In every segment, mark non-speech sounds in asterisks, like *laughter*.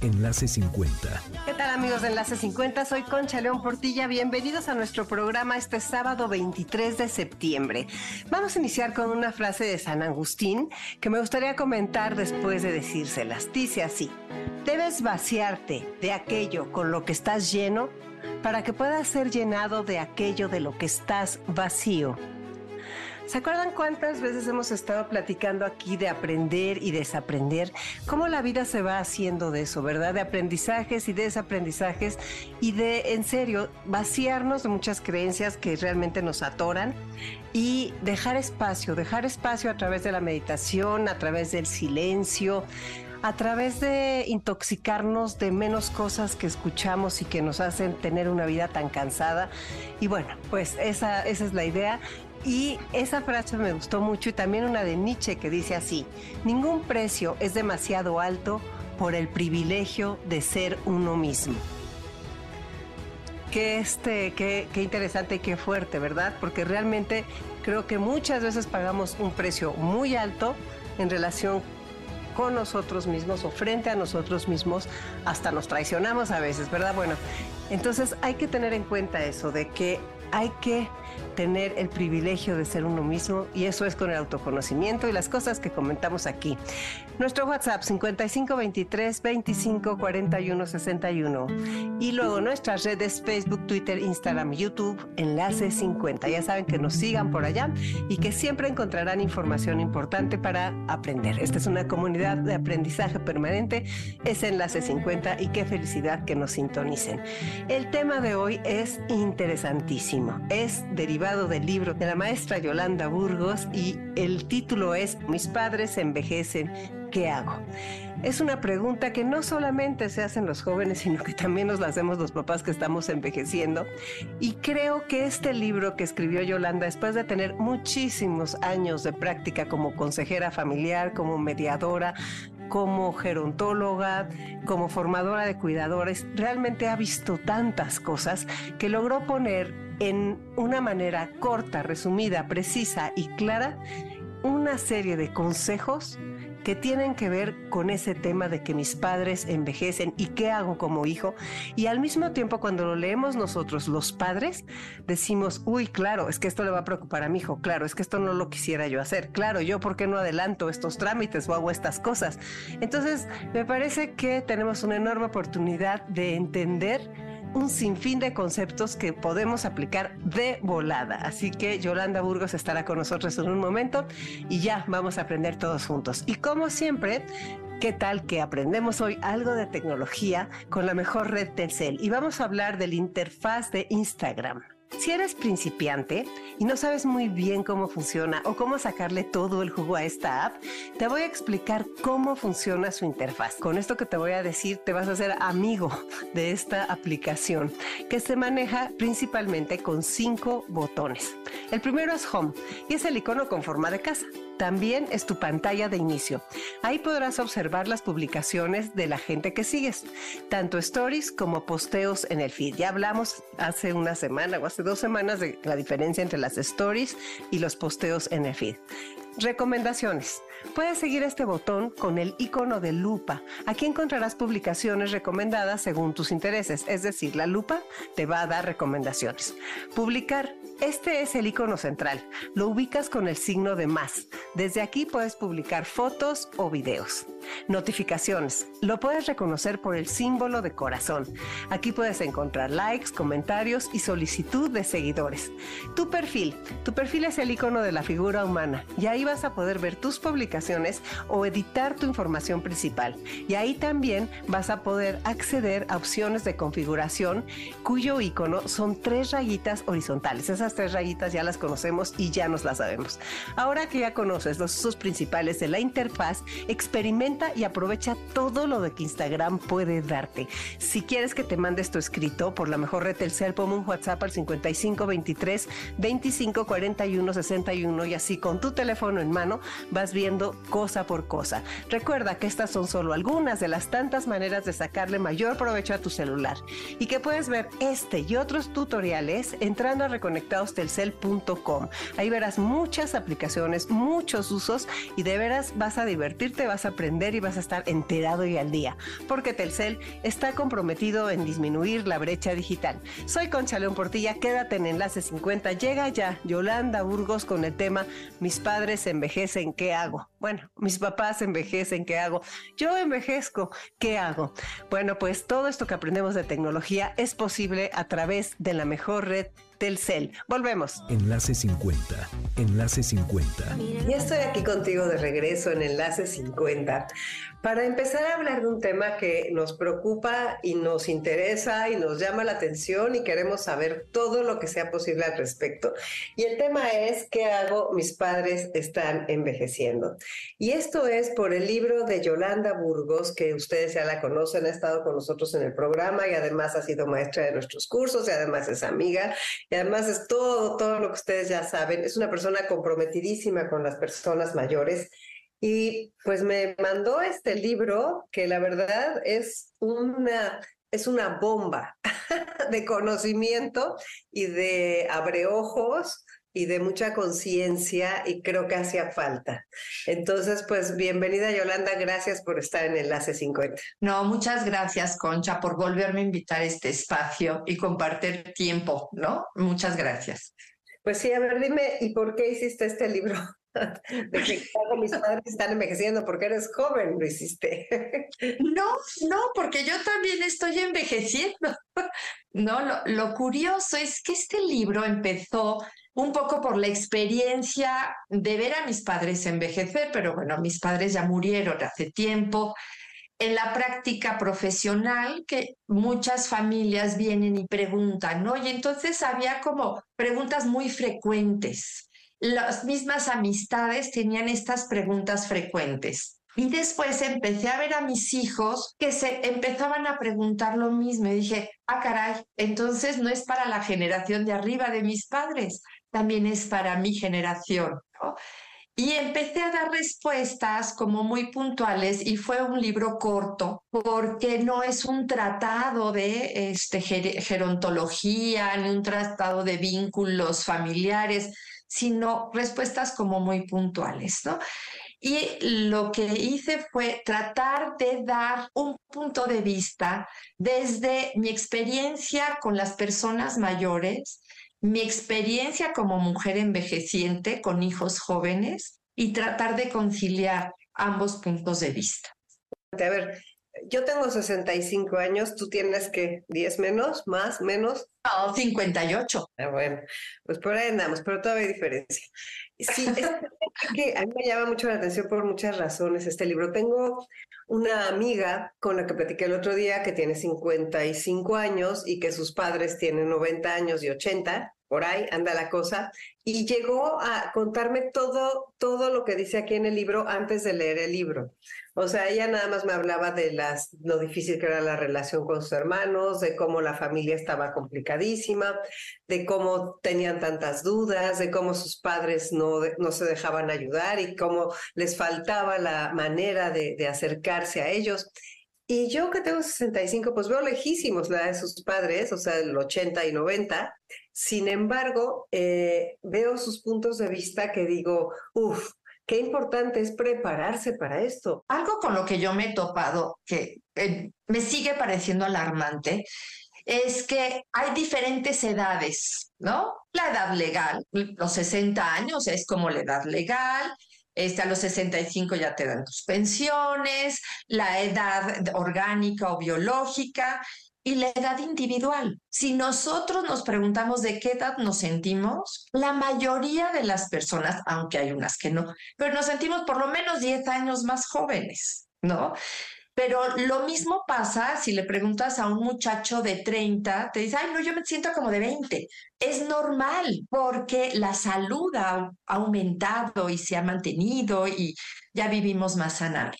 Enlace 50. ¿Qué tal amigos de Enlace 50? Soy Concha León Portilla. Bienvenidos a nuestro programa este sábado 23 de septiembre. Vamos a iniciar con una frase de San Agustín que me gustaría comentar después de decírselas. Dice así, debes vaciarte de aquello con lo que estás lleno para que puedas ser llenado de aquello de lo que estás vacío. ¿Se acuerdan cuántas veces hemos estado platicando aquí de aprender y desaprender? Cómo la vida se va haciendo de eso, ¿verdad? De aprendizajes y desaprendizajes y de, en serio, vaciarnos de muchas creencias que realmente nos atoran y dejar espacio, dejar espacio a través de la meditación, a través del silencio, a través de intoxicarnos de menos cosas que escuchamos y que nos hacen tener una vida tan cansada. Y bueno, pues esa, esa es la idea. Y esa frase me gustó mucho y también una de Nietzsche que dice así, ningún precio es demasiado alto por el privilegio de ser uno mismo. Qué, este, qué, interesante y qué fuerte, ¿verdad? Porque realmente creo que muchas veces pagamos un precio muy alto en relación con nosotros mismos o frente a nosotros mismos, hasta nos traicionamos a veces, ¿verdad? Bueno, entonces hay que tener en cuenta eso, de que hay que tener el privilegio de ser uno mismo y eso es con el autoconocimiento y las cosas que comentamos aquí. Nuestro WhatsApp 5523 25 41 61 y luego nuestras redes Facebook, Twitter, Instagram, YouTube, enlace 50. Ya saben que nos sigan por allá y que siempre encontrarán información importante para aprender. Esta es una comunidad de aprendizaje permanente, es enlace 50 y qué felicidad que nos sintonicen. El tema de hoy es interesantísimo, es derivado del libro de la maestra Yolanda Burgos y el título es Mis padres envejecen, ¿qué hago? Es una pregunta que no solamente se hacen los jóvenes, sino que también nos la hacemos los papás que estamos envejeciendo. Y creo que este libro que escribió Yolanda, después de tener muchísimos años de práctica como consejera familiar, como mediadora, como gerontóloga, como formadora de cuidadores, realmente ha visto tantas cosas que logró poner en una manera corta, resumida, precisa y clara una serie de consejos que tienen que ver con ese tema de que mis padres envejecen y qué hago como hijo. Y al mismo tiempo, cuando lo leemos nosotros, los padres, decimos, uy, claro, es que esto le va a preocupar a mi hijo, claro, es que esto no lo quisiera yo hacer, claro, yo por qué no adelanto estos trámites o hago estas cosas. Entonces, me parece que tenemos una enorme oportunidad de entender un sinfín de conceptos que podemos aplicar de volada. Así que Yolanda Burgos estará con nosotros en un momento y ya vamos a aprender todos juntos. Y como siempre, ¿Qué tal que aprendemos hoy algo de tecnología con la mejor red Telcel? Y vamos a hablar del interfaz de Instagram. Si eres principiante y no sabes muy bien cómo funciona o cómo sacarle todo el jugo a esta app, te voy a explicar cómo funciona su interfaz. Con esto que te voy a decir, te vas a hacer amigo de esta aplicación que se maneja principalmente con cinco botones. El primero es Home y es el icono con forma de casa. También es tu pantalla de inicio. Ahí podrás observar las publicaciones de la gente que sigues, tanto stories como posteos en el feed. Ya hablamos hace una semana o hace dos semanas de la diferencia entre las stories y los posteos en el feed. Recomendaciones. Puedes seguir este botón con el icono de lupa. Aquí encontrarás publicaciones recomendadas según tus intereses, es decir, la lupa te va a dar recomendaciones. Publicar. Este es el icono central. Lo ubicas con el signo de más. Desde aquí puedes publicar fotos o videos. Notificaciones. Lo puedes reconocer por el símbolo de corazón. Aquí puedes encontrar likes, comentarios y solicitud de seguidores. Tu perfil. Tu perfil es el icono de la figura humana y ahí vas a poder ver tus publicaciones o editar tu información principal. Y ahí también vas a poder acceder a opciones de configuración cuyo icono son tres rayitas horizontales. Esas tres rayitas ya las conocemos y ya nos las sabemos. Ahora que ya conoces los usos principales de la interfaz, experimenta y aprovecha todo lo de que Instagram puede darte. Si quieres que te mandes tu escrito por la mejor red Telcel, ponme un WhatsApp al 5523 2541 61 y así con tu teléfono en mano vas viendo cosa por cosa. Recuerda que estas son solo algunas de las tantas maneras de sacarle mayor provecho a tu celular y que puedes ver este y otros tutoriales entrando a reconectadostelcel.com. Ahí verás muchas aplicaciones, muchos usos y de veras vas a divertirte, vas a aprender y vas a estar enterado y al día, porque Telcel está comprometido en disminuir la brecha digital. Soy Concha León Portilla, quédate en Enlace 50. Llega ya Yolanda Burgos con el tema Mis padres envejecen, ¿qué hago? Bueno, mis papás envejecen, ¿qué hago? Yo envejezco, ¿qué hago? Bueno, pues todo esto que aprendemos de tecnología es posible a través de la mejor red Telcel. Volvemos. Enlace 50. Enlace 50. Ya estoy aquí contigo de regreso en Enlace 50 para empezar a hablar de un tema que nos preocupa y nos interesa y nos llama la atención y queremos saber todo lo que sea posible al respecto. Y el tema es, ¿qué hago? Mis padres están envejeciendo. Y esto es por el libro de Yolanda Burgos, que ustedes ya la conocen, ha estado con nosotros en el programa y además ha sido maestra de nuestros cursos y además es amiga y además es todo, todo lo que ustedes ya saben. Es una persona comprometidísima con las personas mayores y pues me mandó este libro que la verdad es una, es una bomba *laughs* de conocimiento y de abreojos y de mucha conciencia y creo que hacía falta. Entonces, pues bienvenida Yolanda, gracias por estar en Enlace 50. No, muchas gracias Concha por volverme a invitar a este espacio y compartir tiempo, ¿no? Muchas gracias. Pues sí, a ver, dime, ¿y por qué hiciste este libro? *laughs* de que mis padres están envejeciendo porque eres joven, lo hiciste. *laughs* No, no, porque yo también estoy envejeciendo. *laughs* No, lo, lo curioso es que este libro empezó un poco por la experiencia de ver a mis padres envejecer, pero bueno, mis padres ya murieron hace tiempo. En la práctica profesional, que muchas familias vienen y preguntan, ¿no? Y entonces había como preguntas muy frecuentes las mismas amistades tenían estas preguntas frecuentes. Y después empecé a ver a mis hijos que se empezaban a preguntar lo mismo. Dije, ah, caray, entonces no es para la generación de arriba de mis padres, también es para mi generación. Y empecé a dar respuestas como muy puntuales y fue un libro corto porque no es un tratado de este, gerontología ni un tratado de vínculos familiares, sino respuestas como muy puntuales, ¿no? Y lo que hice fue tratar de dar un punto de vista desde mi experiencia con las personas mayores, mi experiencia como mujer envejeciente con hijos jóvenes y tratar de conciliar ambos puntos de vista. A ver, yo tengo 65 años, tú tienes que 10 menos, más, menos. No, 58. Ah, bueno, pues por ahí andamos, pero todavía hay diferencia. Sí, es que a mí me llama mucho la atención por muchas razones este libro. Tengo una amiga con la que platiqué el otro día que tiene 55 años y que sus padres tienen 90 años y 80 por ahí anda la cosa, y llegó a contarme todo, todo lo que dice aquí en el libro antes de leer el libro. O sea, ella nada más me hablaba de las, lo difícil que era la relación con sus hermanos, de cómo la familia estaba complicadísima, de cómo tenían tantas dudas, de cómo sus padres no, no se dejaban ayudar y cómo les faltaba la manera de, de acercarse a ellos. Y yo que tengo 65, pues veo lejísimos la de sus padres, o sea, el 80 y 90. Sin embargo, eh, veo sus puntos de vista que digo, uff, qué importante es prepararse para esto. Algo con lo que yo me he topado, que eh, me sigue pareciendo alarmante, es que hay diferentes edades, ¿no? La edad legal, los 60 años es como la edad legal, este, a los 65 ya te dan tus pensiones, la edad orgánica o biológica, y la edad individual. Si nosotros nos preguntamos de qué edad nos sentimos, la mayoría de las personas, aunque hay unas que no, pero nos sentimos por lo menos 10 años más jóvenes, ¿no? Pero lo mismo pasa si le preguntas a un muchacho de 30, te dice, ay, no, yo me siento como de 20. Es normal porque la salud ha aumentado y se ha mantenido y ya vivimos más sanar.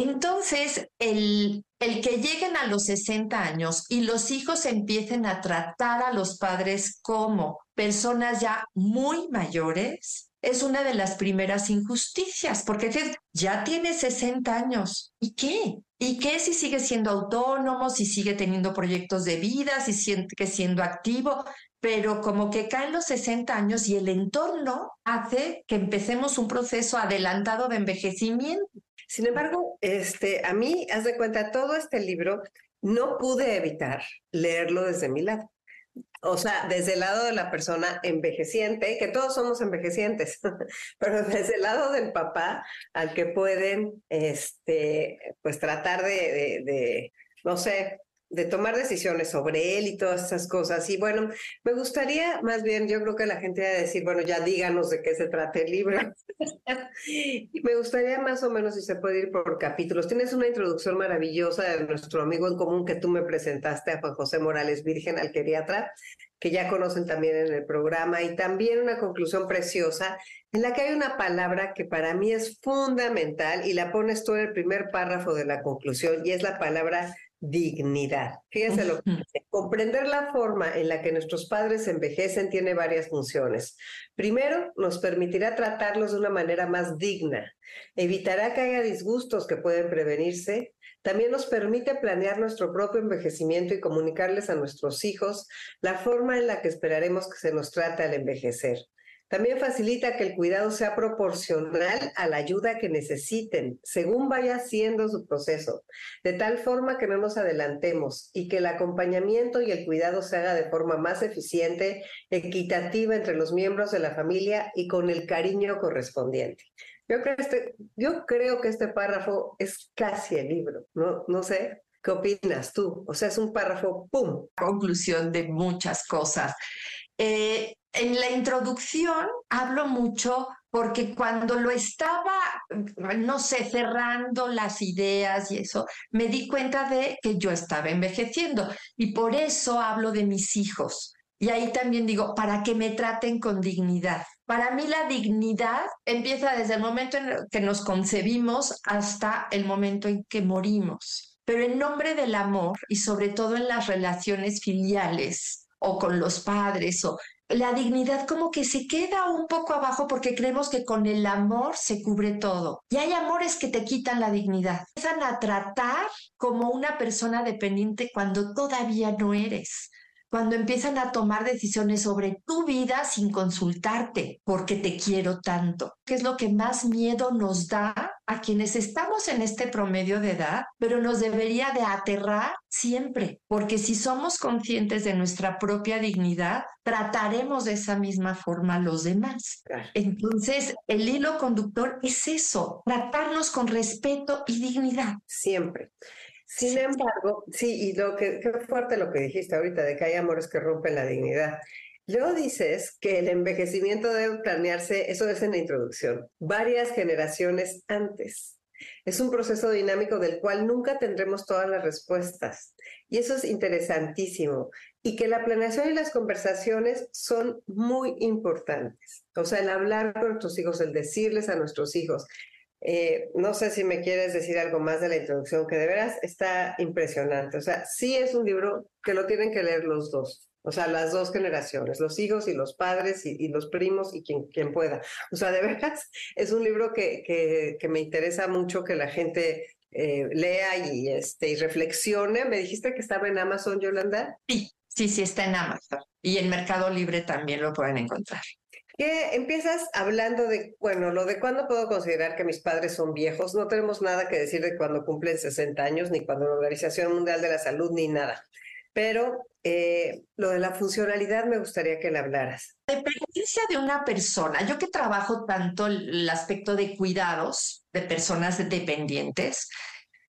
Entonces, el, el que lleguen a los 60 años y los hijos empiecen a tratar a los padres como personas ya muy mayores, es una de las primeras injusticias, porque ya tiene 60 años. ¿Y qué? ¿Y qué si sigue siendo autónomo, si sigue teniendo proyectos de vida, si sigue siendo activo? Pero como que caen los 60 años y el entorno hace que empecemos un proceso adelantado de envejecimiento. Sin embargo, este, a mí, haz de cuenta, todo este libro no pude evitar leerlo desde mi lado. O sea, desde el lado de la persona envejeciente, que todos somos envejecientes, *laughs* pero desde el lado del papá al que pueden, este, pues tratar de, de no sé, de tomar decisiones sobre él y todas esas cosas. Y bueno, me gustaría más bien, yo creo que la gente va a decir, bueno, ya díganos de qué se trata el libro. y *laughs* me gustaría más o menos si se puede ir por capítulos. Tienes una introducción maravillosa de nuestro amigo en común que tú me presentaste a Juan José Morales Virgen, al geriatra, que ya conocen también en el programa, y también una conclusión preciosa en la que hay una palabra que para mí es fundamental y la pones tú en el primer párrafo de la conclusión, y es la palabra dignidad. Fíjense lo que dice. Comprender la forma en la que nuestros padres envejecen tiene varias funciones. Primero, nos permitirá tratarlos de una manera más digna. Evitará que haya disgustos que pueden prevenirse. También nos permite planear nuestro propio envejecimiento y comunicarles a nuestros hijos la forma en la que esperaremos que se nos trate al envejecer. También facilita que el cuidado sea proporcional a la ayuda que necesiten, según vaya siendo su proceso, de tal forma que no nos adelantemos y que el acompañamiento y el cuidado se haga de forma más eficiente, equitativa entre los miembros de la familia y con el cariño correspondiente. Yo creo, este, que este párrafo es casi el libro, ¿no? No sé. ¿Qué opinas tú? O sea, es un párrafo, ¡pum! Conclusión de muchas cosas. Eh, en la introducción hablo mucho porque cuando lo estaba, no sé, cerrando las ideas y eso, me di cuenta de que yo estaba envejeciendo y por eso hablo de mis hijos. Y ahí también digo, para que me traten con dignidad. Para mí la dignidad empieza desde el momento en que nos concebimos hasta el momento en que morimos. Pero en nombre del amor y sobre todo en las relaciones filiales o con los padres o la dignidad como que se queda un poco abajo porque creemos que con el amor se cubre todo. Y hay amores que te quitan la dignidad. Empiezan a tratar como una persona dependiente cuando todavía no eres cuando empiezan a tomar decisiones sobre tu vida sin consultarte, porque te quiero tanto, ¿Qué es lo que más miedo nos da a quienes estamos en este promedio de edad, pero nos debería de aterrar siempre, porque si somos conscientes de nuestra propia dignidad, trataremos de esa misma forma a los demás. Entonces, el hilo conductor es eso, tratarnos con respeto y dignidad. Siempre. Sin embargo, sí, y lo que, qué fuerte lo que dijiste ahorita, de que hay amores que rompen la dignidad. Luego dices que el envejecimiento debe planearse, eso es en la introducción, varias generaciones antes. Es un proceso dinámico del cual nunca tendremos todas las respuestas. Y eso es interesantísimo. Y que la planeación y las conversaciones son muy importantes. O sea, el hablar con nuestros hijos, el decirles a nuestros hijos, eh, no sé si me quieres decir algo más de la introducción, que de veras está impresionante. O sea, sí es un libro que lo tienen que leer los dos. O sea, las dos generaciones, los hijos y los padres y, los primos y quien, quien, pueda. O sea, de *laughs* veras es un libro que, que, me interesa mucho que la gente eh, lea y, este, y reflexione. Me dijiste que estaba en Amazon, Yolanda. Sí, sí, sí, está en Amazon. Y en Mercado Libre también lo pueden encontrar que empiezas hablando de, bueno, lo de cuándo puedo considerar que mis padres son viejos. No tenemos nada que decir de cuando cumplen 60 años, ni cuando la Organización Mundial de la Salud, ni nada. Pero eh, lo de la funcionalidad me gustaría que le hablaras. Dependencia de una persona. Yo que trabajo tanto el aspecto de cuidados de personas dependientes,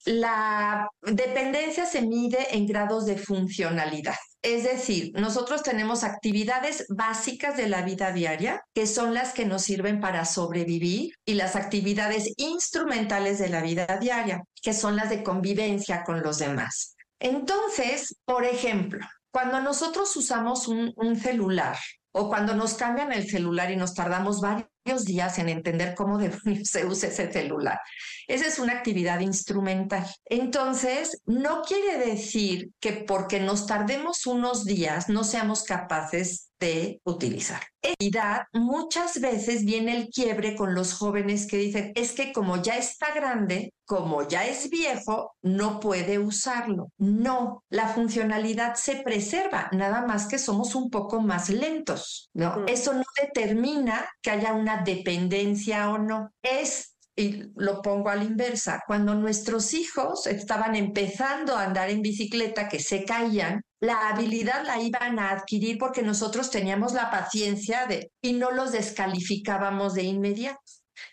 la dependencia se mide en grados de funcionalidad. Es decir, nosotros tenemos actividades básicas de la vida diaria, que son las que nos sirven para sobrevivir, y las actividades instrumentales de la vida diaria, que son las de convivencia con los demás. Entonces, por ejemplo, cuando nosotros usamos un, celular o cuando nos cambian el celular y nos tardamos varios días en entender cómo *laughs* se usa ese celular. Esa es una actividad instrumental. Entonces, no quiere decir que porque nos tardemos unos días no seamos capaces de utilizar. Realidad, muchas veces viene el quiebre con los jóvenes que dicen, es que como ya está grande, como ya es viejo, no puede usarlo. No, la funcionalidad se preserva, nada más que somos un poco más lentos, ¿no? Eso no determina que haya una dependencia o no. Es y lo pongo a la inversa, cuando nuestros hijos estaban empezando a andar en bicicleta, que se caían, la habilidad la iban a adquirir porque nosotros teníamos la paciencia de y no los descalificábamos de inmediato.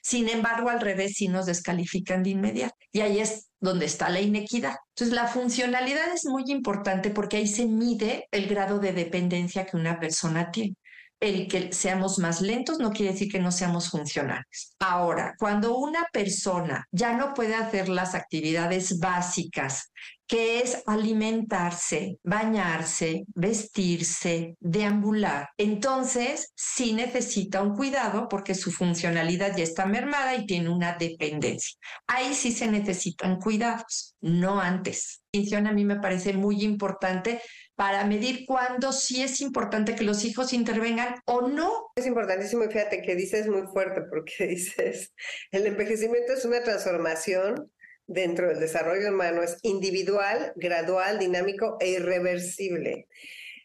Sin embargo, al revés, sí nos descalifican de inmediato. Y ahí es donde está la inequidad. Entonces, la funcionalidad es muy importante porque ahí se mide el grado de dependencia que una persona tiene el que seamos más lentos no quiere decir que no seamos funcionales. Ahora, cuando una persona ya no puede hacer las actividades básicas, que es alimentarse, bañarse, vestirse, deambular, entonces sí necesita un cuidado porque su funcionalidad ya está mermada y tiene una dependencia. Ahí sí se necesitan cuidados, no antes. A mí me parece muy importante para medir cuándo sí es importante que los hijos intervengan o no. Es importantísimo y fíjate que dices muy fuerte porque *laughs* dices, el envejecimiento es una transformación dentro del desarrollo humano, es individual, gradual, dinámico e irreversible.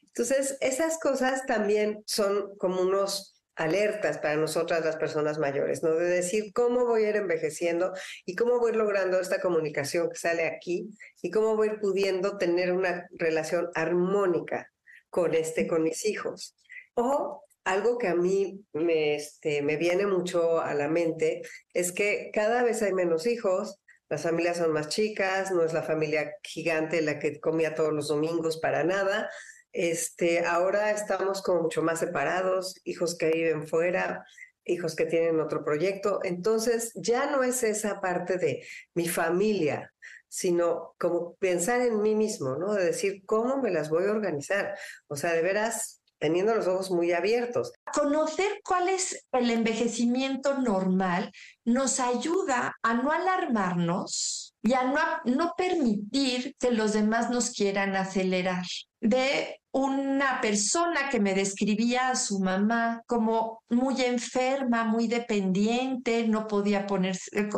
Entonces, esas cosas también son como unos alertas para nosotras las personas mayores, ¿no? De decir cómo voy a ir envejeciendo y cómo voy logrando esta comunicación que sale aquí y cómo voy pudiendo tener una relación armónica con este, con mis hijos. O algo que a mí me, este, me viene mucho a la mente es que cada vez hay menos hijos, las familias son más chicas, no es la familia gigante la que comía todos los domingos para nada, este, ahora estamos como mucho más separados, hijos que viven fuera, hijos que tienen otro proyecto. Entonces, ya no es esa parte de mi familia, sino como pensar en mí mismo, ¿no? De decir, ¿cómo me las voy a organizar? O sea, de veras, teniendo los ojos muy abiertos. Conocer cuál es el envejecimiento normal nos ayuda a no alarmarnos y a no, no permitir que los demás nos quieran acelerar. De una persona que me describía a su mamá como muy enferma, muy dependiente, no podía ponerse, eh,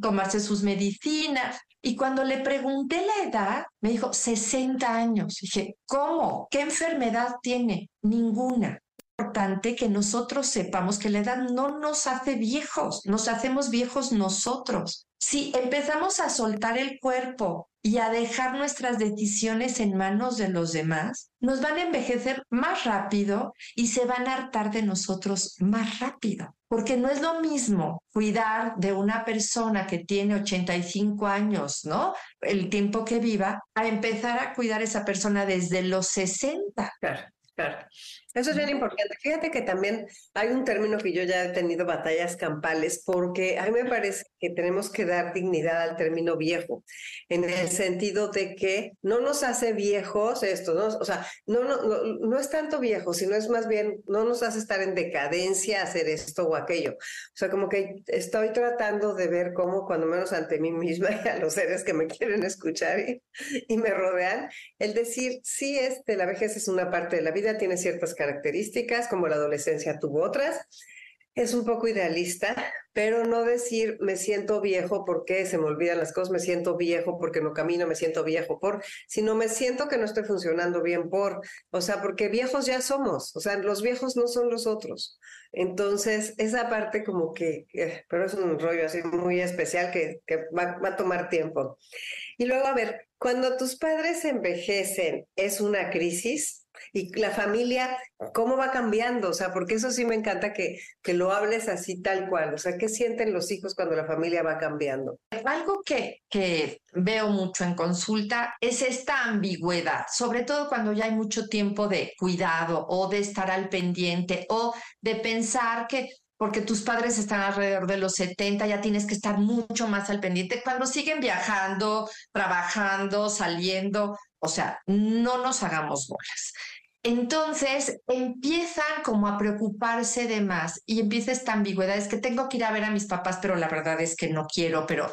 tomarse sus medicinas. Y cuando le pregunté la edad, me dijo 60 años. Dije, ¿cómo? ¿Qué enfermedad tiene? Ninguna importante que nosotros sepamos que la edad no nos hace viejos, nos hacemos viejos nosotros. Si empezamos a soltar el cuerpo y a dejar nuestras decisiones en manos de los demás, nos van a envejecer más rápido y se van a hartar de nosotros más rápido. Porque no es lo mismo cuidar de una persona que tiene 85 años, ¿no? El tiempo que viva, a empezar a cuidar a esa persona desde los 60. Claro, claro. Eso es bien importante. Fíjate que también hay un término que yo ya he tenido batallas campales porque a mí me parece que tenemos que dar dignidad al término viejo, en el sentido de que no nos hace viejos esto, ¿no? o sea, no, no, no, es tanto viejo, sino es más bien, no nos hace estar en decadencia hacer esto o aquello. O sea, como que estoy tratando de ver cómo, cuando menos ante mí misma y a los seres que me quieren escuchar y, y me rodean, el decir, sí, este, la vejez es una parte de la vida, tiene ciertas características, características, como la adolescencia tuvo otras. Es un poco idealista, pero no decir me siento viejo porque se me olvidan las cosas, me siento viejo porque no camino, me siento viejo por, sino me siento que no estoy funcionando bien por, o sea, porque viejos ya somos, o sea, los viejos no son los otros. Entonces, esa parte como que, eh, pero es un rollo así muy especial que, que va, va a tomar tiempo. Y luego, a ver, cuando tus padres envejecen, ¿es una crisis? Y la familia, cómo va cambiando, o sea, porque eso sí me encanta que, que lo hables así tal cual, o sea, ¿qué sienten los hijos cuando la familia va cambiando? Algo que, que veo mucho en consulta es esta ambigüedad, sobre todo cuando ya hay mucho tiempo de cuidado o de estar al pendiente o de pensar que porque tus padres están alrededor de los 70, ya tienes que estar mucho más al pendiente. Cuando siguen viajando, trabajando, saliendo, o sea, no nos hagamos bolas. Entonces empiezan como a preocuparse de más y empieza esta ambigüedad, es que tengo que ir a ver a mis papás, pero la verdad es que no quiero, pero...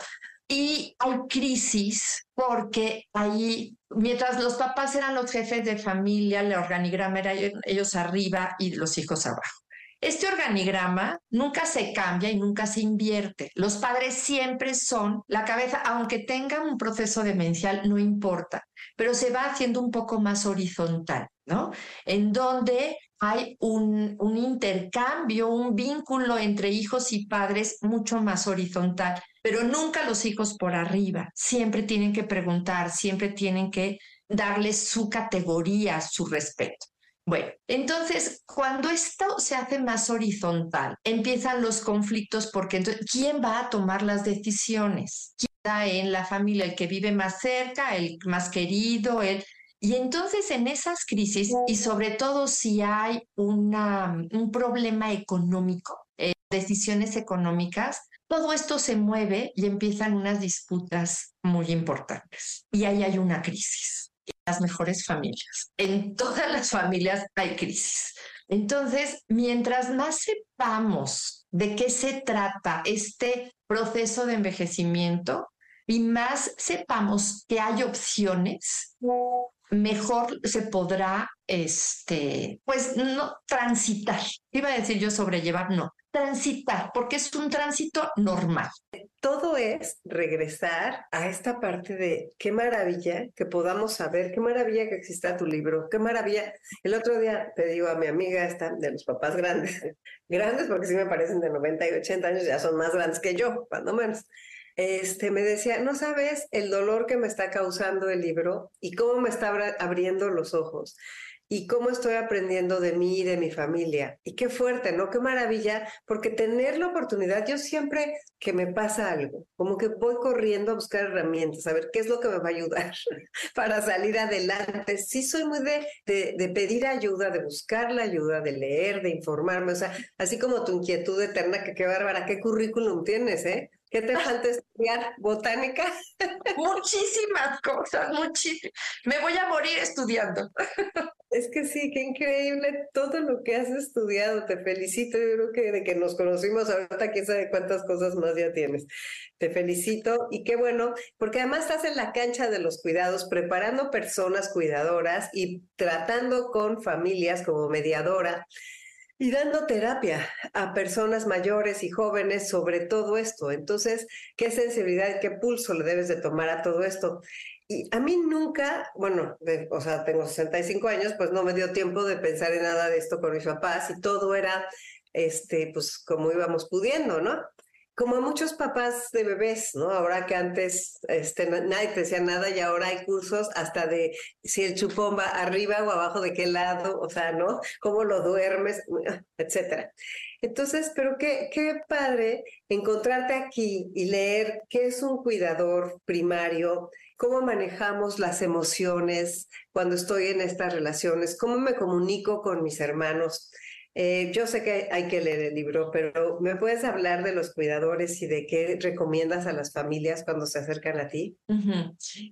Y hay crisis porque ahí, mientras los papás eran los jefes de familia, el organigrama era ellos arriba y los hijos abajo. Este organigrama nunca se cambia y nunca se invierte. Los padres siempre son la cabeza, aunque tengan un proceso demencial, no importa, pero se va haciendo un poco más horizontal, ¿no? En donde hay un, intercambio, un vínculo entre hijos y padres mucho más horizontal, pero nunca los hijos por arriba. Siempre tienen que preguntar, siempre tienen que darles su categoría, su respeto. Bueno, entonces, cuando esto se hace más horizontal, empiezan los conflictos porque ¿quién va a tomar las decisiones? ¿Quién está en la familia? ¿El que vive más cerca? ¿El más querido? El... Y entonces en esas crisis, y sobre todo si hay un problema económico, eh, decisiones económicas, todo esto se mueve y empiezan unas disputas muy importantes. Y ahí hay una crisis las mejores familias. En todas las familias hay crisis. Entonces, mientras más sepamos de qué se trata este proceso de envejecimiento y más sepamos que hay opciones, mejor se podrá, este, pues no transitar. Iba a decir yo sobrellevar, no, transitar, porque es un tránsito normal. Todo es regresar a esta parte de qué maravilla que podamos saber, qué maravilla que exista tu libro, qué maravilla. El otro día te digo a mi amiga esta de los papás grandes, *laughs* grandes porque sí me parecen de 90 y 80 años, ya son más grandes que yo, cuando menos. Este, me decía, no sabes el dolor que me está causando el libro y cómo me está abriendo los ojos y cómo estoy aprendiendo de mí y de mi familia. Y qué fuerte, ¿no? Qué maravilla, porque tener la oportunidad, yo siempre que me pasa algo, como que voy corriendo a buscar herramientas, a ver qué es lo que me va a ayudar *laughs* para salir adelante. Sí soy muy de, de, de, pedir ayuda, de buscar la ayuda, de leer, de informarme, o sea, así como tu inquietud eterna, que qué bárbara, qué currículum tienes, ¿eh? ¿Qué te falta estudiar? ¿Botánica? *laughs* Muchísimas cosas, muchísimas. Me voy a morir estudiando. *laughs* Es que sí, qué increíble todo lo que has estudiado. Te felicito. Yo creo que de que nos conocimos ahorita, quién sabe cuántas cosas más ya tienes. Te felicito y qué bueno, porque además estás en la cancha de los cuidados, preparando personas cuidadoras y tratando con familias como mediadora y dando terapia a personas mayores y jóvenes sobre todo esto. Entonces, ¿qué sensibilidad qué pulso le debes de tomar a todo esto? Y a mí nunca, bueno, o sea, tengo 65 años, pues no me dio tiempo de pensar en nada de esto con mis papás y todo era, este, pues como íbamos pudiendo, ¿no? como a muchos papás de bebés, ¿no? Ahora que antes este, nadie te decía nada y ahora hay cursos hasta de si el chupón va arriba o abajo de qué lado, o sea, ¿no? Cómo lo duermes, etcétera. Entonces, pero qué, qué padre encontrarte aquí y leer qué es un cuidador primario, cómo manejamos las emociones cuando estoy en estas relaciones, cómo me comunico con mis hermanos. Eh, yo sé que hay que leer el libro, pero ¿me puedes hablar de los cuidadores y de qué recomiendas a las familias cuando se acercan a ti?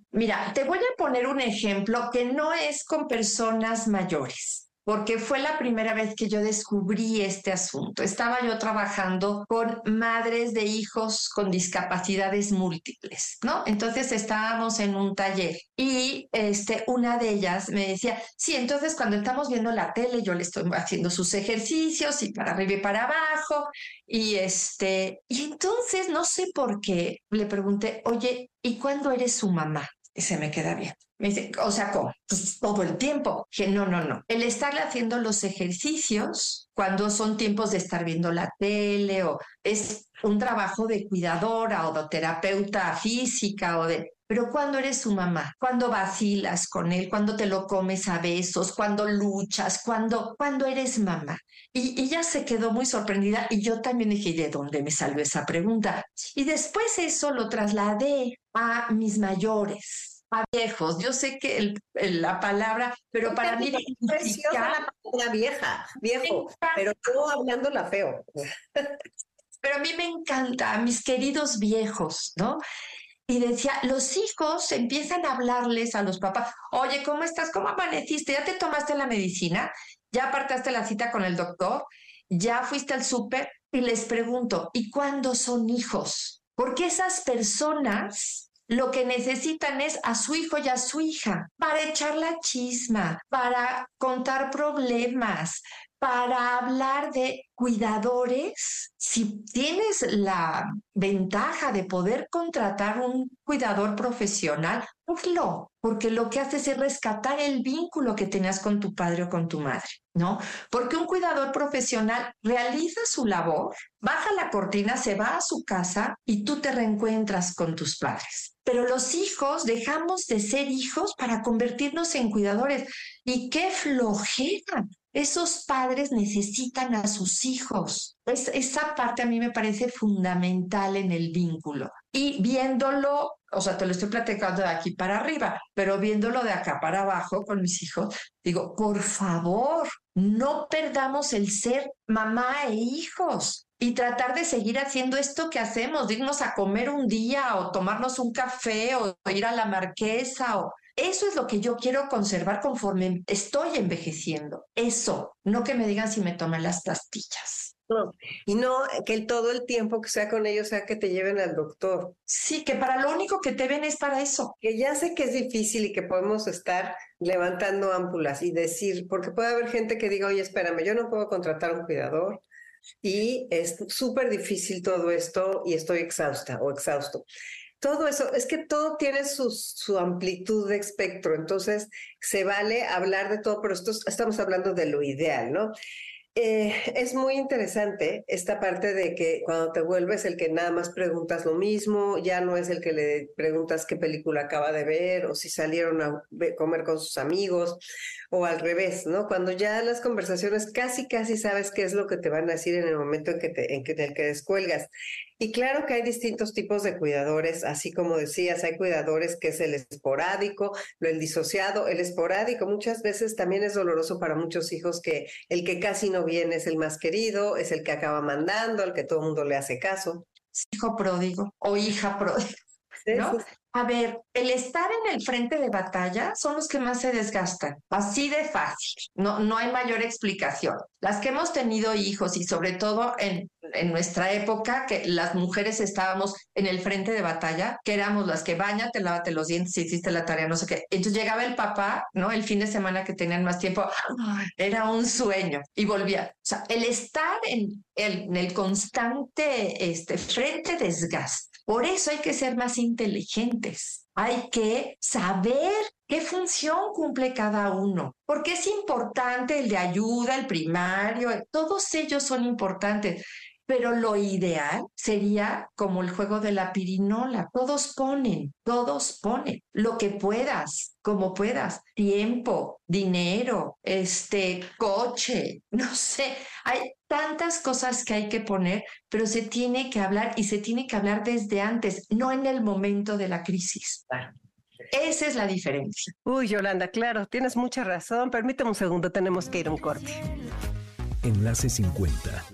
Mira, te voy a poner un ejemplo que no es con personas mayores porque fue la primera vez que yo descubrí este asunto. Estaba yo trabajando con madres de hijos con discapacidades múltiples, ¿no? Entonces estábamos en un taller y este, una de ellas me decía, sí, entonces cuando estamos viendo la tele, yo le estoy haciendo sus ejercicios y para arriba y para abajo, y este, y entonces no sé por qué le pregunté, oye, ¿y cuándo eres su mamá? Y se me queda bien. Me dice, o sea, ¿cómo? Pues todo el tiempo. Que no, no, no. El estarle haciendo los ejercicios cuando son tiempos de estar viendo la tele o es un trabajo de cuidadora o de terapeuta física o de... Pero cuando eres su mamá, cuando vacilas con él, cuando te lo comes a besos, cuando luchas, cuando, cuando eres mamá. Y ella se quedó muy sorprendida y yo también dije, ¿de dónde me salió esa pregunta? Y después eso lo trasladé a mis mayores a viejos. Yo sé que la palabra, pero para mí la palabra vieja, viejo, pero todo hablando la feo. Pero a mí me encanta, a mis queridos viejos, ¿no? y decía, los hijos empiezan a hablarles a los papás, oye, ¿cómo estás? ¿Cómo amaneciste? ¿Ya te tomaste la medicina? ¿Ya apartaste la cita con el doctor? ¿Ya fuiste al súper? Y les pregunto, ¿y cuándo son hijos? Porque esas personas lo que necesitan es a su hijo y a su hija para echar la chisma, para contar problemas, para hablar de cuidadores, si tienes la ventaja de poder contratar un cuidador profesional, hazlo, porque lo que haces es rescatar el vínculo que tenías con tu padre o con tu madre, ¿no? Porque un cuidador profesional realiza su labor, baja la cortina, se va a su casa y tú te reencuentras con tus padres. Pero los hijos dejamos de ser hijos para convertirnos en cuidadores. Y qué flojera. Esos padres necesitan a sus hijos. esa parte a mí me parece fundamental en el vínculo. Y viéndolo, o sea, te lo estoy platicando de aquí para arriba, pero viéndolo de acá para abajo con mis hijos, digo, por favor, no perdamos el ser mamá e hijos y tratar de seguir haciendo esto que hacemos, irnos a comer un día o tomarnos un café o ir a la marquesa o eso es lo que yo quiero conservar conforme estoy envejeciendo. Eso, no que me digan si me toman las pastillas. No, y no que todo el tiempo que sea con ellos sea que te lleven al doctor. Sí, que para lo único que te ven es para eso. Que ya sé que es difícil y que podemos estar levantando ámpulas y decir, porque puede haber gente que diga, oye, espérame, yo no puedo contratar un cuidador y es súper difícil todo esto y estoy exhausta o exhausto todo eso, es que todo tiene su, su, amplitud de espectro, entonces se vale hablar de todo, pero esto, estamos hablando de lo ideal, ¿no? Eh, es muy interesante esta parte de que cuando te vuelves el que nada más preguntas lo mismo, ya no es el que le preguntas qué película acaba de ver o si salieron a comer con sus amigos o al revés, ¿no? Cuando ya las conversaciones casi, casi sabes qué es lo que te van a decir en el momento en que te, en que, en el que descuelgas. Y claro que hay distintos tipos de cuidadores, así como decías, hay cuidadores que es el esporádico, el disociado, el esporádico muchas veces también es doloroso para muchos hijos que el que casi no viene es el más querido, es el que acaba mandando, al que todo el mundo le hace caso. Hijo pródigo o hija pródigo. ¿No? A ver, el estar en el frente de batalla son los que más se desgastan, así de fácil, no, no hay mayor explicación. Las que hemos tenido hijos y sobre todo en, en nuestra época, que las mujeres estábamos en el frente de batalla, que éramos las que bañate, lávate los dientes, si hiciste la tarea, no sé qué. Entonces llegaba el papá, ¿no? El fin de semana que tenían más tiempo, era un sueño y volvía. O sea, el estar en el, en el constante este, frente desgaste por eso hay que ser más inteligentes. Hay que saber qué función cumple cada uno, porque es importante el de ayuda, el primario, todos ellos son importantes. Pero lo ideal sería como el juego de la pirinola. Todos ponen, todos ponen lo que puedas, como puedas. Tiempo, dinero, este, coche, *laughs* no sé. Hay tantas cosas que hay que poner, pero se tiene que hablar y se tiene que hablar desde antes, no en el momento de la crisis. Esa es la diferencia. Uy, Yolanda, claro, tienes mucha razón. Permíteme un segundo, tenemos que ir a un corte. Enlace 50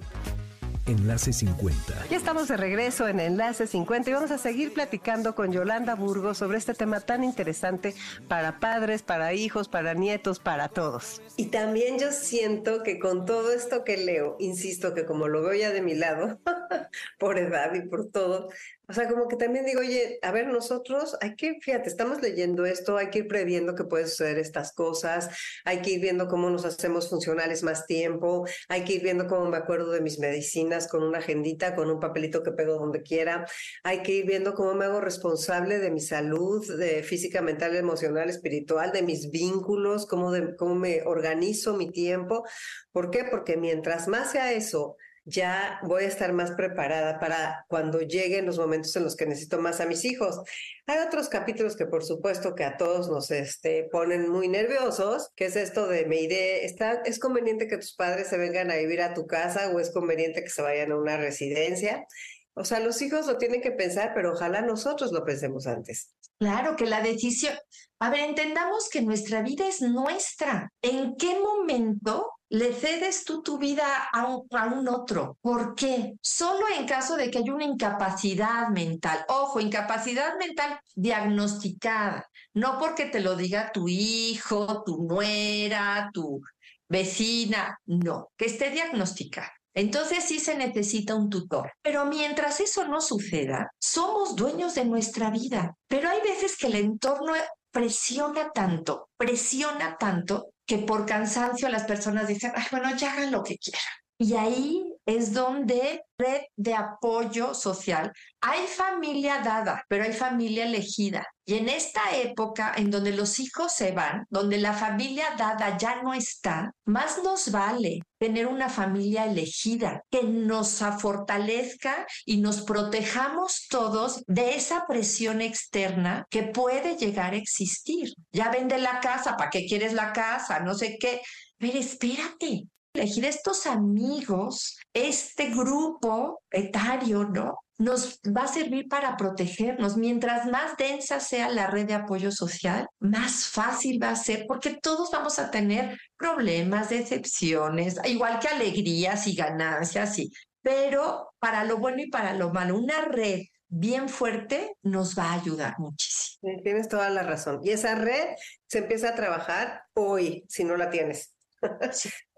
Enlace 50. Ya estamos de regreso en Enlace 50 y vamos a seguir platicando con Yolanda Burgos sobre este tema tan interesante para padres, para hijos, para nietos, para todos. Y también yo siento que con todo esto que leo, insisto que como lo veo ya de mi lado, *laughs* *laughs* por edad y por todo, o sea, como que también digo, oye, a ver, nosotros hay que, fíjate, estamos leyendo esto, hay que ir previendo que pueden suceder estas cosas, hay que ir viendo cómo nos hacemos funcionales más tiempo, hay que ir viendo cómo me acuerdo de mis medicinas con una agendita, con un papelito que pego donde quiera, hay que ir viendo cómo me hago responsable de mi salud, de física, mental, emocional, espiritual, de mis vínculos, cómo, cómo me organizo mi tiempo. ¿Por qué? Porque mientras más sea eso, ya voy a estar más preparada para cuando lleguen los momentos en los que necesito más a mis hijos. Hay otros capítulos que por supuesto que a todos nos este, ponen muy nerviosos, que es esto de me iré, ¿está, ¿es conveniente que tus padres se vengan a vivir a tu casa o es conveniente que se vayan a una residencia? O sea, los hijos lo tienen que pensar, pero ojalá nosotros lo pensemos antes. Claro que la decisión, a ver, entendamos que nuestra vida es nuestra. ¿En qué momento le cedes tú tu vida a un, a un, otro. ¿Por qué? Solo en caso de que haya una incapacidad mental. Ojo, incapacidad mental diagnosticada. No porque te lo diga tu hijo, tu nuera, tu vecina. No, que esté diagnosticada. Entonces sí se necesita un tutor. Pero mientras eso no suceda, somos dueños de nuestra vida. Pero hay veces que el entorno presiona tanto, presiona tanto que por cansancio las personas dicen, Ay, bueno, ya hagan lo que quieran. Y ahí es donde red de apoyo social. Hay familia dada, pero hay familia elegida. Y en esta época en donde los hijos se van, donde la familia dada ya no está, más nos vale tener una familia elegida que nos fortalezca y nos protejamos todos de esa presión externa que puede llegar a existir. Ya vende la casa, ¿para qué quieres la casa? No sé qué. Pero espérate, elegir estos amigos, este grupo etario, ¿no? Nos va a servir para protegernos. Mientras más densa sea la red de apoyo social, más fácil va a ser porque todos vamos a tener problemas, decepciones, igual que alegrías y ganancias, sí. Pero para lo bueno y para lo malo, una red bien fuerte nos va a ayudar muchísimo. Tienes toda la razón. Y esa red se empieza a trabajar hoy, si no la tienes.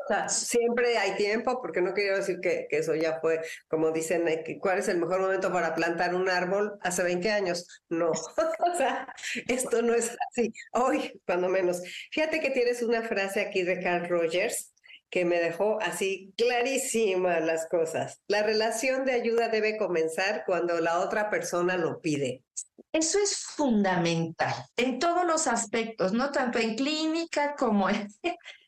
Sea, siempre hay tiempo, porque no quiero decir que, eso ya fue, como dicen, eh, ¿cuál es el mejor momento para plantar un árbol? Hace 20 años. No, *laughs* o sea, esto no es así. Hoy, cuando menos. Fíjate que tienes una frase aquí de Carl Rogers que me dejó así clarísimas las cosas. La relación de ayuda debe comenzar cuando la otra persona lo pide. Eso es fundamental en todos los aspectos, no tanto en clínica como en,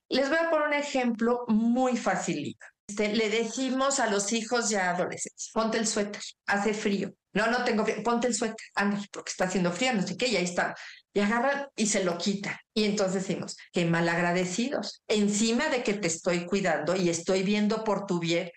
les voy a poner un ejemplo muy facilito. Este, le decimos a los hijos ya adolescentes, ponte el suéter, hace frío. No, no tengo frío, ponte el suéter, ándale, porque está haciendo frío, no sé qué, y ahí está. Y agarran y se lo quitan. Y entonces decimos, qué mal agradecidos. Encima de que te estoy cuidando y estoy viendo por tu bien,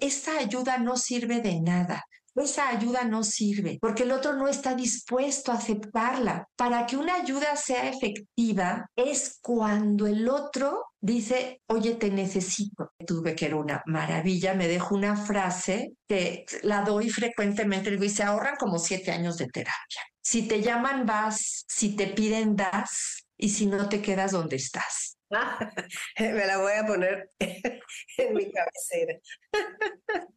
esa ayuda no sirve de nada esa ayuda no sirve porque el otro no está dispuesto a aceptarla. Para que una ayuda sea efectiva es cuando el otro dice, oye, te necesito. Tuve que era una maravilla, me dejo una frase que la doy frecuentemente, y se ahorran como siete años de terapia. Si te llaman, vas, si te piden, das, y si no te quedas donde estás. *laughs* me la voy a poner *laughs* en mi cabecera. *laughs*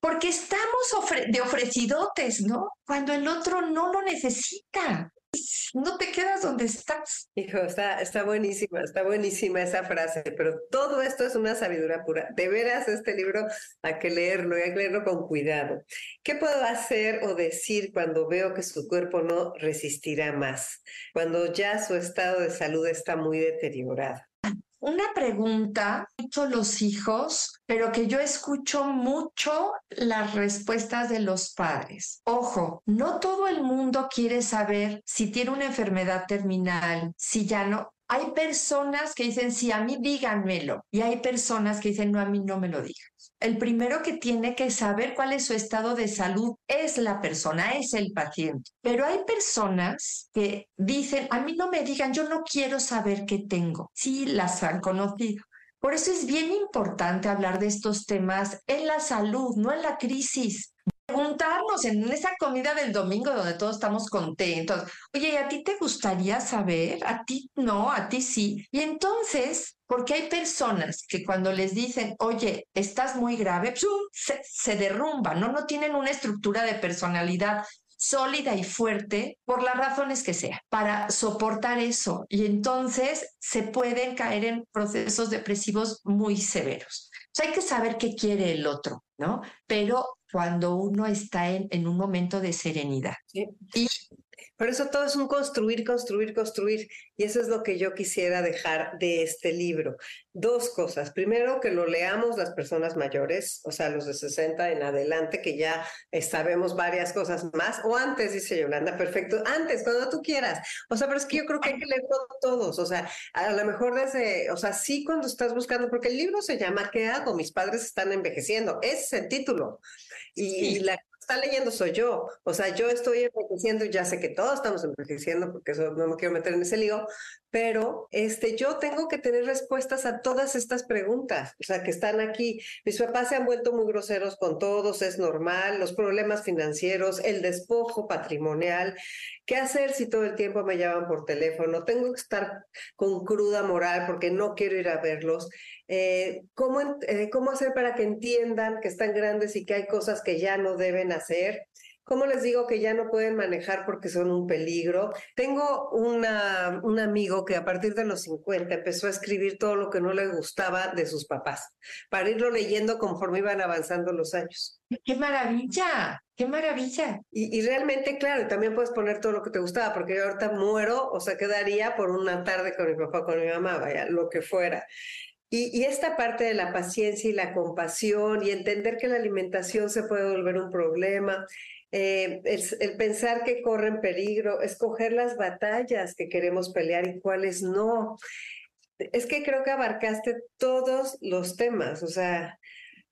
Porque estamos de ofrecidotes, ¿no? Cuando el otro no lo necesita. No te quedas donde estás. Hijo, está, está buenísima, está buenísima esa frase, pero todo esto es una sabiduría pura. De veras, este libro hay que leerlo, hay que leerlo con cuidado. ¿Qué puedo hacer o decir cuando veo que su cuerpo no resistirá más? Cuando ya su estado de salud está muy deteriorado. Una pregunta, mucho los hijos, pero que yo escucho mucho las respuestas de los padres. Ojo, no todo el mundo quiere saber si tiene una enfermedad terminal, si ya no. Hay personas que dicen, sí, a mí díganmelo. Y hay personas que dicen, no, a mí no me lo digan el primero que tiene que saber cuál es su estado de salud es la persona, es el paciente. Pero hay personas que dicen, a mí no me digan, yo no quiero saber qué tengo. Sí, las han conocido. Por eso es bien importante hablar de estos temas en la salud, no en la crisis preguntarnos en esa comida del domingo donde todos estamos contentos, oye, ¿a ti te gustaría saber? A ti no, a ti sí. Y entonces, porque hay personas que cuando les dicen, oye, estás muy grave, se, se derrumban, ¿no? No tienen una estructura de personalidad sólida y fuerte por las razones que sea, para soportar eso. Y entonces se pueden caer en procesos depresivos muy severos. hay que saber qué quiere el otro, ¿no? Pero cuando uno está en, en un momento de serenidad. Y por eso todo es un construir, construir, construir. Y eso es lo que yo quisiera dejar de este libro. Dos cosas. Primero, que lo leamos las personas mayores, o sea, los de 60 en adelante, que ya sabemos varias cosas más. O antes, dice Yolanda, perfecto. Antes, cuando tú quieras. O sea, pero es que yo creo que hay que leer todos. O sea, a lo mejor desde, o sea, sí cuando estás buscando, porque el libro se llama ¿Qué hago? Mis padres están envejeciendo. Ese es el título. Y, la que está leyendo soy yo. O sea, yo estoy envejeciendo ya sé que todos estamos envejeciendo, porque eso no me quiero meter en ese lío, pero este, yo tengo que tener respuestas a todas estas preguntas, o sea, que están aquí. Mis papás se han vuelto muy groseros con todos, es normal, los problemas financieros, el despojo patrimonial. ¿Qué hacer si todo el tiempo me llaman por teléfono? Tengo que estar con cruda moral porque no quiero ir a verlos. Eh, ¿cómo, eh, ¿Cómo hacer para que entiendan que están grandes y que hay cosas que ya no deben hacer? ¿Cómo les digo que ya no pueden manejar porque son un peligro? Tengo una, un amigo que a partir de los 50 empezó a escribir todo lo que no le gustaba de sus papás, para irlo leyendo conforme iban avanzando los años. ¡Qué maravilla! ¡Qué maravilla! Y, y realmente, claro, también puedes poner todo lo que te gustaba, porque yo ahorita muero o se quedaría por una tarde con mi papá, con mi mamá, vaya, lo que fuera. Y, y, esta parte de la paciencia y la compasión y entender que la alimentación se puede volver un problema eh, el, pensar que corren peligro, escoger las batallas que queremos pelear y cuáles no. Es que creo que abarcaste todos los temas, o sea,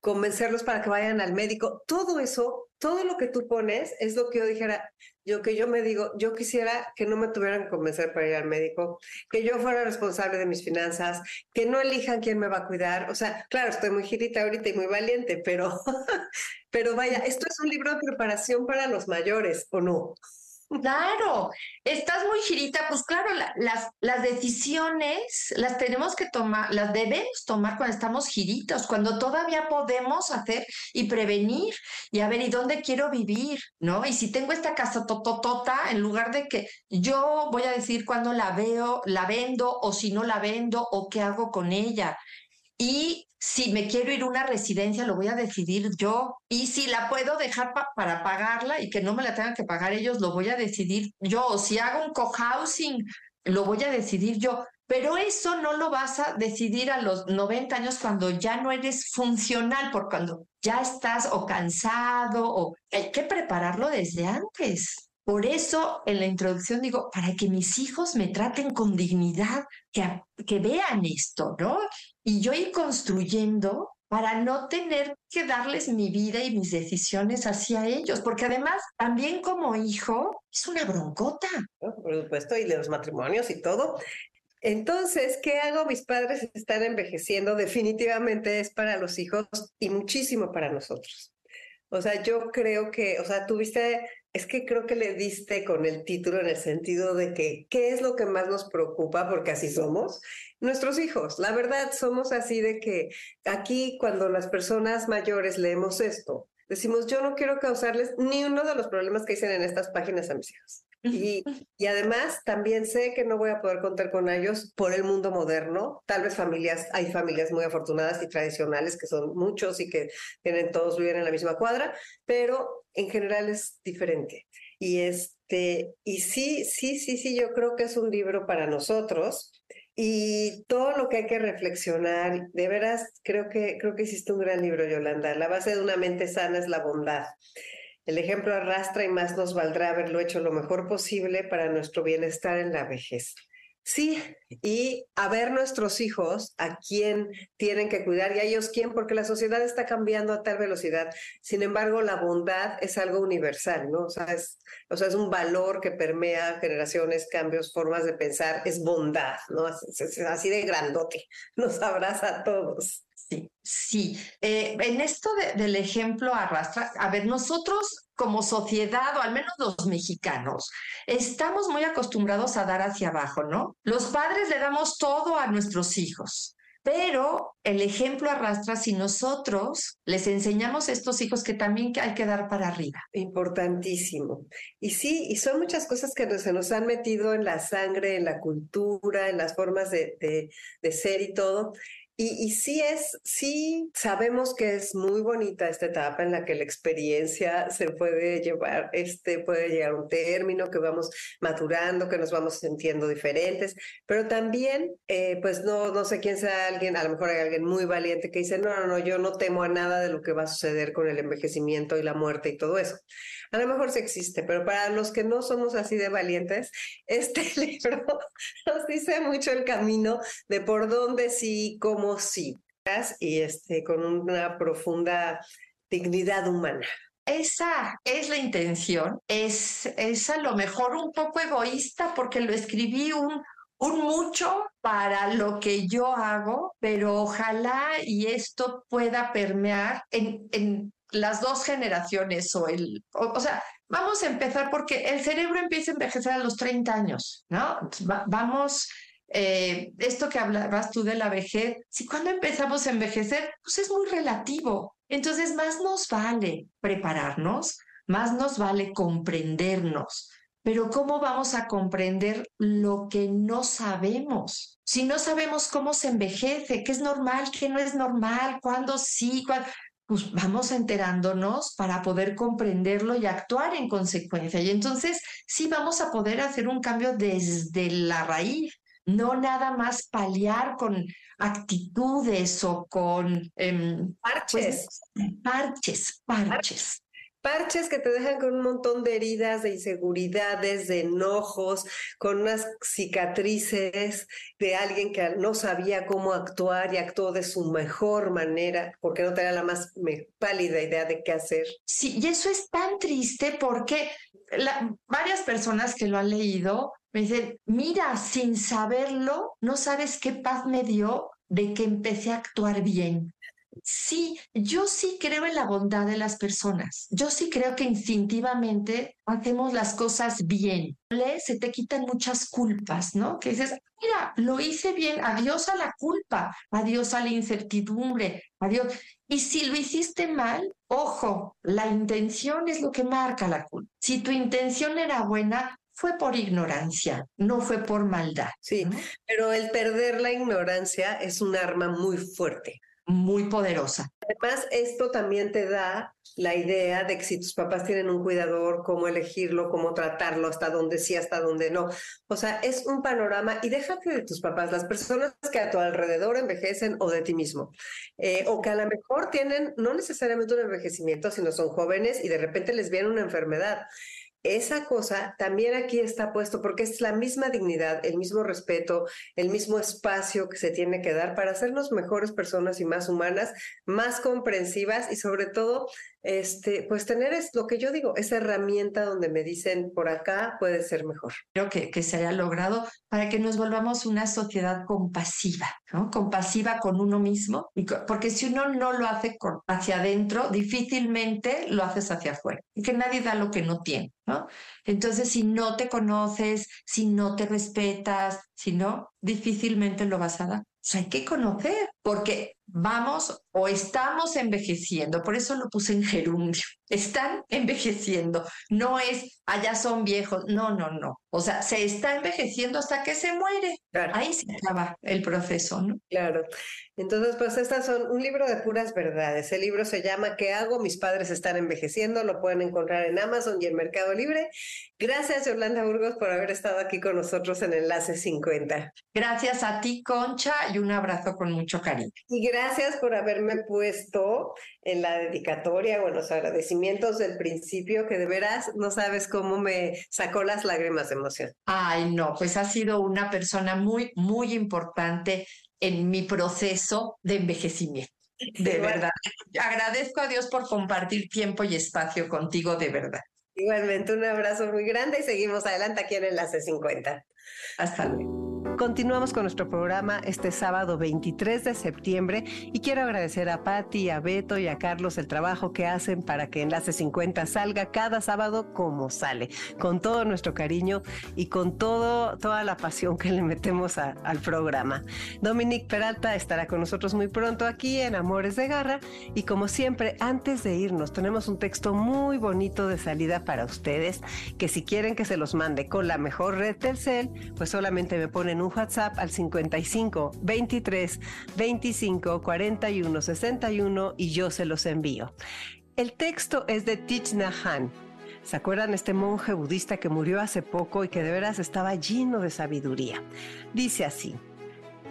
convencerlos para que vayan al médico, todo eso, todo lo que tú pones es lo que yo dijera, yo que yo me digo, yo quisiera que no me tuvieran que convencer para ir al médico, que yo fuera responsable de mis finanzas, que no elijan quién me va a cuidar. O sea, claro, estoy muy girita ahorita y muy valiente, pero, *laughs* pero vaya, esto es un libro de preparación para los mayores, ¿o no? Claro, estás muy girita, pues claro, las, las decisiones las tenemos que tomar, las debemos tomar cuando estamos giritos, cuando todavía podemos hacer y prevenir y a ver, ¿y dónde quiero vivir? ¿No? Y si tengo esta casa tototota, en lugar de que yo voy a decir cuándo la veo, la vendo o si no la vendo o qué hago con ella. Y si me quiero ir a una residencia, lo voy a decidir yo. Y si la puedo dejar para pagarla y que no me la tengan que pagar ellos, lo voy a decidir yo. O si hago un cohousing, lo voy a decidir yo. Pero eso no lo vas a decidir a los 90 años cuando ya no eres funcional, por cuando ya estás o cansado o hay que prepararlo desde antes. Por eso en la introducción digo, para que mis hijos me traten con dignidad, que, que vean esto, ¿no? Y yo ir construyendo para no tener que darles mi vida y mis decisiones hacia ellos, porque además también como hijo es una broncota. Por supuesto, y de los matrimonios y todo. Entonces, ¿qué hago? Mis padres están envejeciendo, definitivamente es para los hijos y muchísimo para nosotros. O sea, yo creo que, o sea, tuviste es que creo que le diste con el título en el sentido de que, ¿qué es lo que más nos preocupa? Porque así somos. Nuestros hijos, la verdad, somos así de que aquí cuando las personas mayores leemos esto, decimos, yo no quiero causarles ni uno de los problemas que dicen en estas páginas a mis hijos. Y, *laughs* y, además también sé que no voy a poder contar con ellos por el mundo moderno. Tal vez familias, hay familias muy afortunadas y tradicionales que son muchos y que tienen todos viven en la misma cuadra, pero en general es diferente. Y este, y sí, sí, sí, sí, yo creo que es un libro para nosotros y todo lo que hay que reflexionar, de veras, creo que, creo que hiciste un gran libro, Yolanda. La base de una mente sana es la bondad. El ejemplo arrastra y más nos valdrá haberlo hecho lo mejor posible para nuestro bienestar en la vejez. Sí, y a ver nuestros hijos a quién tienen que cuidar y a ellos quién, porque la sociedad está cambiando a tal velocidad. Sin embargo, la bondad es algo universal, ¿no? O sea, es, es un valor que permea generaciones, cambios, formas de pensar, es bondad, ¿no? Es, así de grandote, nos abraza a todos. Sí, sí. Eh, en esto del ejemplo arrastra, a ver, nosotros como sociedad, o al menos los mexicanos, estamos muy acostumbrados a dar hacia abajo, ¿no? Los padres le damos todo a nuestros hijos, pero el ejemplo arrastra si nosotros les enseñamos a estos hijos que también hay que dar para arriba. Importantísimo. Y sí, y son muchas cosas que se nos han metido en la sangre, en la cultura, en las formas de, de ser y todo. Y, sí es, sí sabemos que es muy bonita esta etapa en la que la experiencia se puede llevar, este puede llegar a un término, que vamos maturando, que nos vamos sintiendo diferentes, pero también, eh, pues no, no sé quién sea alguien, a lo mejor hay alguien muy valiente que dice, no, no, no, yo no temo a nada de lo que va a suceder con el envejecimiento y la muerte y todo eso. A lo mejor sí existe, pero para los que no somos así de valientes, *laughs* este libro nos dice mucho el camino de por dónde sí, cómo sí, y este, con una profunda dignidad humana. Esa es la intención, es, es a lo mejor un poco egoísta porque lo escribí un, un mucho para lo que yo hago, pero ojalá y esto pueda permear en, en las dos generaciones o el, o, sea, vamos a empezar porque el cerebro empieza a envejecer a los 30 años, ¿no? vamos, eh, esto que hablabas tú de la vejez, si cuando empezamos a envejecer, pues es muy relativo. Entonces, más nos vale prepararnos, más nos vale comprendernos. Pero ¿cómo vamos a comprender lo que no sabemos? Si no sabemos cómo se envejece, qué es normal, qué no es normal, cuándo sí, cuándo pues vamos enterándonos para poder comprenderlo y actuar en consecuencia. Y entonces sí vamos a poder hacer un cambio desde la raíz, no nada más paliar con actitudes o con parches. Pues, parches, parches parches que te dejan con un montón de heridas, de inseguridades, de enojos, con unas cicatrices de alguien que no sabía cómo actuar y actuó de su mejor manera porque no tenía la más pálida idea de qué hacer. Sí, y eso es tan triste porque varias personas que lo han leído me dicen, mira, sin saberlo, no sabes qué paz me dio de que empecé a actuar bien. Sí, yo sí creo en la bondad de las personas. Yo sí creo que instintivamente hacemos las cosas bien. Se te quitan muchas culpas, ¿no? Que dices, mira, lo hice bien, adiós a la culpa, adiós a la incertidumbre, adiós. Y si lo hiciste mal, ojo, la intención es lo que marca la culpa. Si tu intención era buena, fue por ignorancia, no fue por maldad. Sí, pero el perder la ignorancia es un arma muy fuerte muy poderosa. Además, esto también te da la idea de que si tus papás tienen un cuidador, cómo elegirlo, cómo tratarlo, hasta dónde sí, hasta dónde no. O sea, es un panorama y déjate de tus papás, las personas que a tu alrededor envejecen o de ti mismo, eh, o que a lo mejor tienen no necesariamente un envejecimiento, sino son jóvenes y de repente les viene una enfermedad esa cosa también aquí está puesto porque es la misma dignidad, el mismo respeto, el mismo espacio que se tiene que dar para hacernos mejores personas y más humanas, más comprensivas y sobre todo este, pues tener es lo que yo digo, esa herramienta donde me dicen por acá puede ser mejor. Creo que, se haya logrado para que nos volvamos una sociedad compasiva. Compasiva con uno mismo, porque si uno no lo hace hacia adentro, difícilmente lo haces hacia afuera, y que nadie da lo que no tiene, ¿no? Entonces, si no te conoces, si no te respetas, si no, difícilmente lo vas a dar. O sea, hay que conocer, porque vamos o estamos envejeciendo, por eso lo puse en gerundio, están envejeciendo, no es allá son viejos, no, no, no, o sea, se está envejeciendo hasta que se muere, ahí se acaba el proceso, ¿no? Claro, entonces pues estas son un libro de puras verdades, el libro se llama ¿Qué hago? Mis padres están envejeciendo, lo pueden encontrar en Amazon y en Mercado Libre. Gracias Yolanda Burgos por haber estado aquí con nosotros en Enlace 50. Gracias a ti, Concha, y un abrazo con mucho cariño. Y gracias por haberme puesto en la dedicatoria o en los agradecimientos del principio, que de veras no sabes cómo me sacó las lágrimas de emoción. Ay, no, pues ha sido una persona muy, muy importante en mi proceso de envejecimiento. De verdad. Agradezco a Dios por compartir tiempo y espacio contigo, de verdad. Igualmente, un abrazo muy grande y seguimos adelante aquí en Enlace 50. Hasta luego. Continuamos con nuestro programa este sábado 23 de septiembre y quiero agradecer a Patti, a Beto y a Carlos el trabajo que hacen para que Enlace 50 salga cada sábado como sale, con todo nuestro cariño y con todo, toda la pasión que le metemos al programa. Dominique Peralta estará con nosotros muy pronto aquí en Amores de Garra y como siempre, antes de irnos, tenemos un texto muy bonito de salida para ustedes que si quieren que se los mande con la mejor red Telcel, pues solamente me ponen un WhatsApp al 55 23 25 41 61 y yo se los envío. El texto es de Thich Nhat Hanh. ¿Se acuerdan este monje budista que murió hace poco y que de veras estaba lleno de sabiduría? Dice así,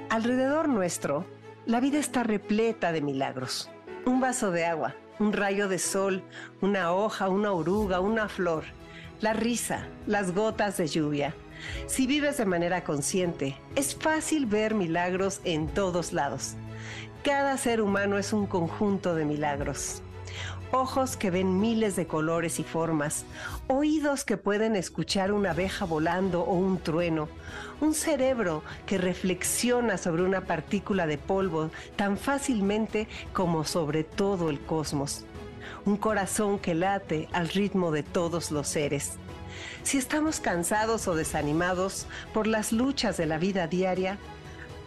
alrededor nuestro, la vida está repleta de milagros. Un vaso de agua, un rayo de sol, una hoja, una oruga, una flor, la risa, las gotas de lluvia, si vives de manera consciente, es fácil ver milagros en todos lados. Cada ser humano es un conjunto de milagros. ojos que ven miles de colores y formas, oídos que pueden escuchar una abeja volando o un trueno, un cerebro que reflexiona sobre una partícula de polvo tan fácilmente como sobre todo el cosmos, un corazón que late al ritmo de todos los seres. Si estamos cansados o desanimados por las luchas de la vida diaria,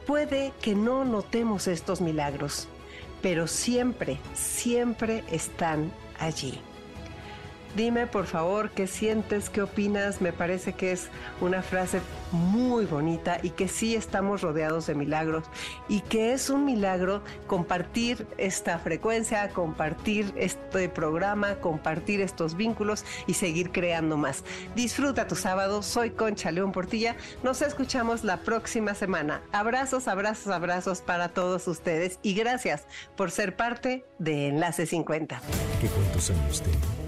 puede que no notemos estos milagros pero siempre, siempre están allí. Dime por favor qué sientes, qué opinas. Me parece que es una frase muy bonita y que sí estamos rodeados de milagros y que es un milagro compartir esta frecuencia, compartir este programa, compartir estos vínculos y seguir creando más. Disfruta tu sábado. Soy Concha León Portilla. Nos escuchamos la próxima semana. Abrazos, abrazos, abrazos para todos ustedes y gracias por ser parte de Enlace 50. ¿Qué cuántos años tengo?